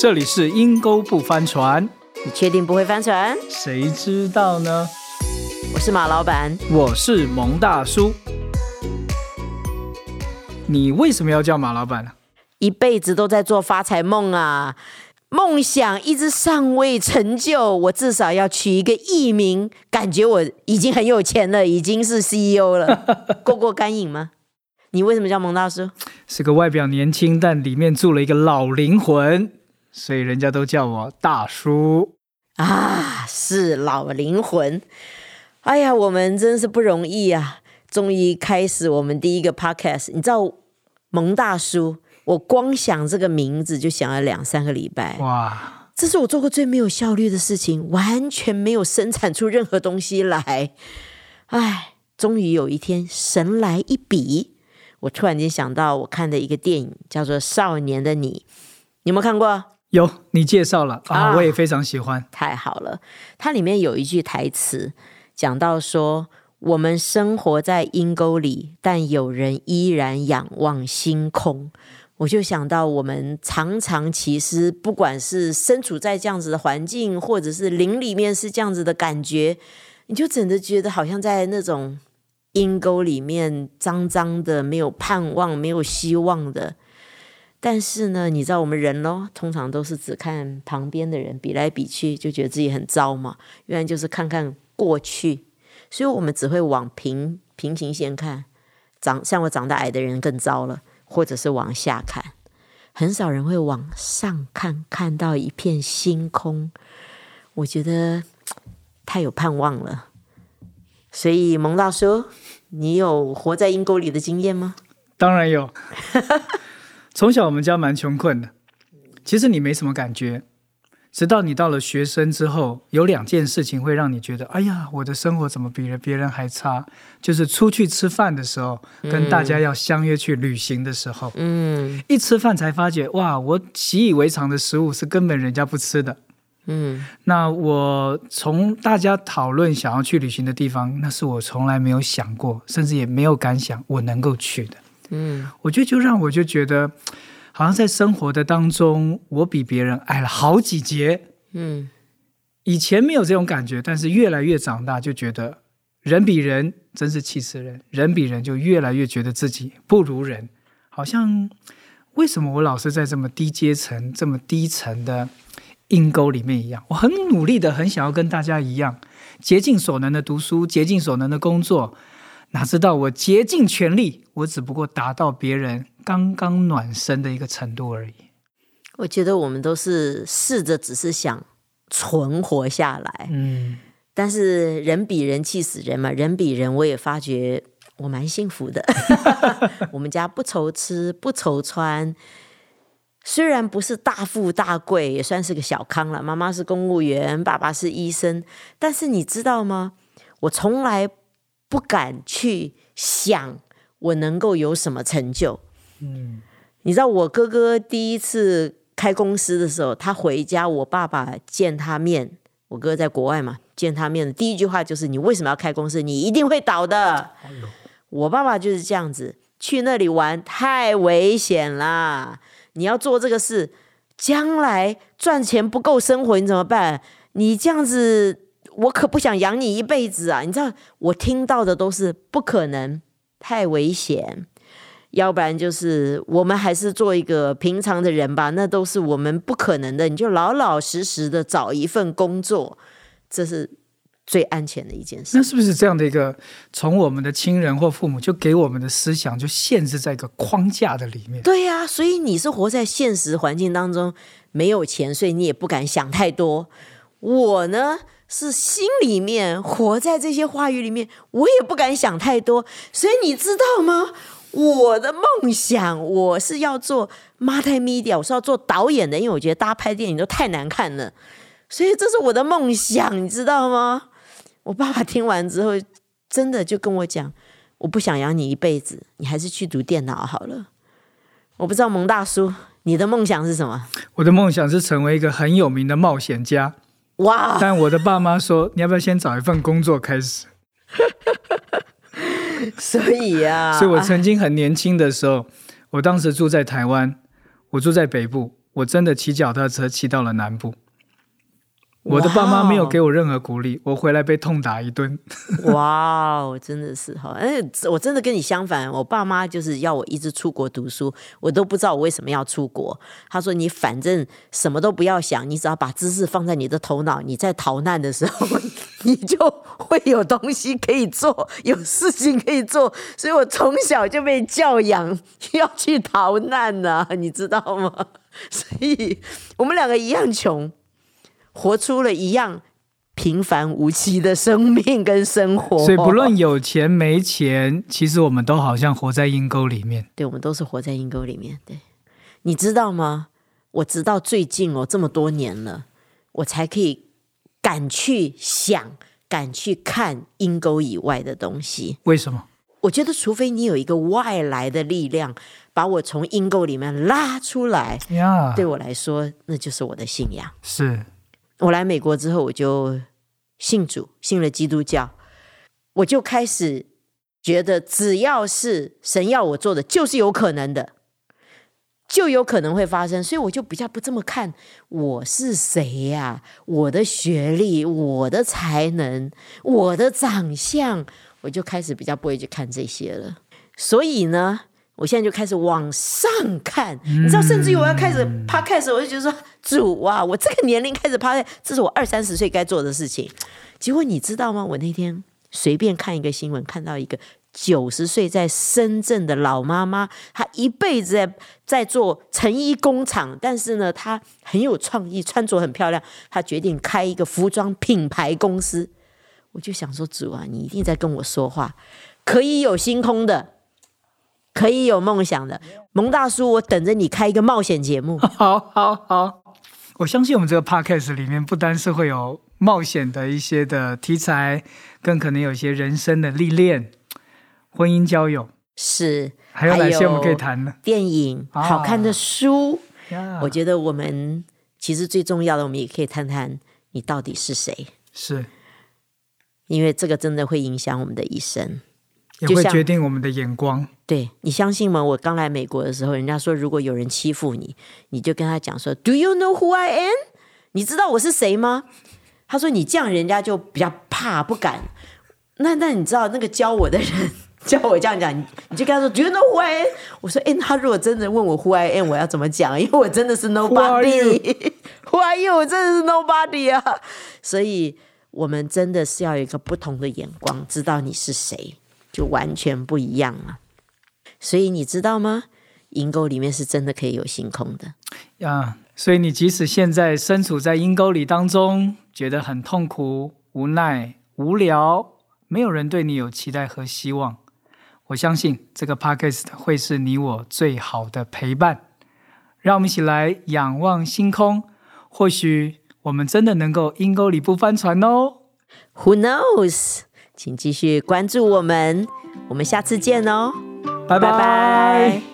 这里是阴沟不翻船，你确定不会翻船？谁知道呢？我是马老板，我是蒙大叔。你为什么要叫马老板呢？一辈子都在做发财梦啊，梦想一直尚未成就，我至少要取一个艺名，感觉我已经很有钱了，已经是 CEO 了，过过干瘾吗？你为什么叫蒙大叔？是个外表年轻，但里面住了一个老灵魂，所以人家都叫我大叔。啊，是老灵魂。哎呀，我们真是不容易啊！终于开始我们第一个 podcast。你知道蒙大叔，我光想这个名字就想了两三个礼拜。哇，这是我做过最没有效率的事情，完全没有生产出任何东西来。哎，终于有一天神来一笔，我突然间想到我看的一个电影叫做《少年的你》，你有没有看过？有你介绍了啊，啊我也非常喜欢。太好了，它里面有一句台词讲到说：“我们生活在阴沟里，但有人依然仰望星空。”我就想到，我们常常其实不管是身处在这样子的环境，或者是林里面是这样子的感觉，你就真的觉得好像在那种阴沟里面脏脏的，没有盼望、没有希望的。但是呢，你知道我们人咯，通常都是只看旁边的人，比来比去，就觉得自己很糟嘛。原来就是看看过去，所以我们只会往平平行线看，长像我长得矮的人更糟了，或者是往下看，很少人会往上看，看到一片星空。我觉得太有盼望了。所以蒙大叔，你有活在阴沟里的经验吗？当然有。从小我们家蛮穷困的，其实你没什么感觉，直到你到了学生之后，有两件事情会让你觉得，哎呀，我的生活怎么比别人还差？就是出去吃饭的时候，跟大家要相约去旅行的时候，嗯一吃饭才发觉，哇，我习以为常的食物是根本人家不吃的。嗯那我从大家讨论想要去旅行的地方，那是我从来没有想过，甚至也没有敢想我能够去的。嗯我觉得就让我就觉得，好像在生活的当中，我比别人矮了好几截。嗯以前没有这种感觉，但是越来越长大，就觉得人比人真是气死人，人比人就越来越觉得自己不如人。好像为什么我老是在这么低阶层、这么低层的阴沟里面一样？我很努力的，很想要跟大家一样，竭尽所能的读书，竭尽所能的工作。哪知道我竭尽全力，我只不过达到别人刚刚暖身的一个程度而已。我觉得我们都是试着只是想存活下来，嗯，但是人比人气死人嘛，人比人，我也发觉我蛮幸福的。我们家不愁吃不愁穿，虽然不是大富大贵，也算是个小康了。妈妈是公务员，爸爸是医生，但是你知道吗？我从来不敢去想我能够有什么成就。嗯，你知道我哥哥第一次开公司的时候，他回家，我爸爸见他面，我哥在国外嘛，见他面的第一句话就是：“你为什么要开公司？你一定会倒的。哎，我爸爸就是这样子，去那里玩太危险啦！你要做这个事，将来赚钱不够生活，你怎么办？你这样子，我可不想养你一辈子啊！你知道，我听到的都是不可能，太危险。要不然就是我们还是做一个平常的人吧，那都是我们不可能的。你就老老实实的找一份工作，这是最安全的一件事那。是不是这样的一个从我们的亲人或父母就给我们的思想就限制在一个框架的里面？对呀、所以你是活在现实环境当中，没有钱，所以你也不敢想太多。我呢是心里面活在这些话语里面，我也不敢想太多。所以你知道吗？我的梦想，我是要做 multimedia，我是要做导演的，因为我觉得大家拍电影都太难看了，所以这是我的梦想，你知道吗？我爸爸听完之后，真的就跟我讲，我不想养你一辈子，你还是去读电脑好了。我不知道蒙大叔，你的梦想是什么？我的梦想是成为一个很有名的冒险家，哇，但我的爸妈说，你要不要先找一份工作开始？所以啊，所以我曾经很年轻的时候，我当时住在台湾，我住在北部，我真的骑脚踏车骑到了南部。我的爸妈没有给我任何鼓励，我回来被痛打一顿。哇哦，真的是哈！哎，我真的跟你相反，我爸妈就是要我一直出国读书，我都不知道我为什么要出国。他说：“你反正什么都不要想，你只要把知识放在你的头脑，你在逃难的时候，你就会有东西可以做，有事情可以做。”所以我从小就被教养要去逃难呢，你知道吗？所以我们两个一样穷。活出了一样平凡无奇的生命跟生活，所以不论有钱没钱，其实我们都好像活在阴沟里面。对，我们都是活在阴沟里面。对，你知道吗？我直到最近哦，这么多年了，我才可以敢去想，敢去看阴沟以外的东西。为什么？我觉得，除非你有一个外来的力量把我从阴沟里面拉出来，呀，对我来说，那就是我的信仰。是。我来美国之后，我就信主，信了基督教，我就开始觉得，只要是神要我做的，就是有可能的，就有可能会发生。所以我就比较不这么看我是谁呀，我的学历、我的才能、我的长相，我就开始比较不会去看这些了。所以呢。我现在就开始往上看，你知道，甚至于我要开始趴开始，我就觉得说主啊，我这个年龄开始趴，这是我二三十岁该做的事情。结果你知道吗？我那天随便看一个新闻，看到一个九十岁在深圳的老妈妈，她一辈子在在做成衣工厂，但是呢，她很有创意，穿着很漂亮，她决定开一个服装品牌公司。我就想说，主啊，你一定在跟我说话，可以有星空的。可以有梦想的蒙大叔，我等着你开一个冒险节目。好，好，好！我相信我们这个 podcast 里面不单是会有冒险的一些的题材，更可能有一些人生的历练、婚姻交友，是还有哪些我们可以谈呢？电影、好看的书，我觉得我们其实最重要的，我们也可以谈谈你到底是谁。是，因为这个真的会影响我们的一生。也会决定我们的眼光。对你相信吗？我刚来美国的时候，人家说如果有人欺负你，你就跟他讲说：“Do you know who I am？” 你知道我是谁吗？他说：“你这样，人家就比较怕，不敢。”那那你知道那个教我的人教我这样讲，你就跟他说：“Do you know who I am？” 我说：“哎，他如果真的问我 Who I am，我要怎么讲？因为我真的是 Nobody。Who are you？我真的是 Nobody 啊！所以我们真的是要有一个不同的眼光，知道你是谁。就完全不一样了，所以你知道吗？阴沟里面是真的可以有星空的呀。所以你即使现在身处在阴沟里当中，觉得很痛苦、无奈、无聊，没有人对你有期待和希望，我相信这个 podcast 会是你我最好的陪伴。让我们一起来仰望星空，或许我们真的能够阴沟里不翻船哦。Who knows？请继续关注我们，我们下次见哦，拜拜。拜。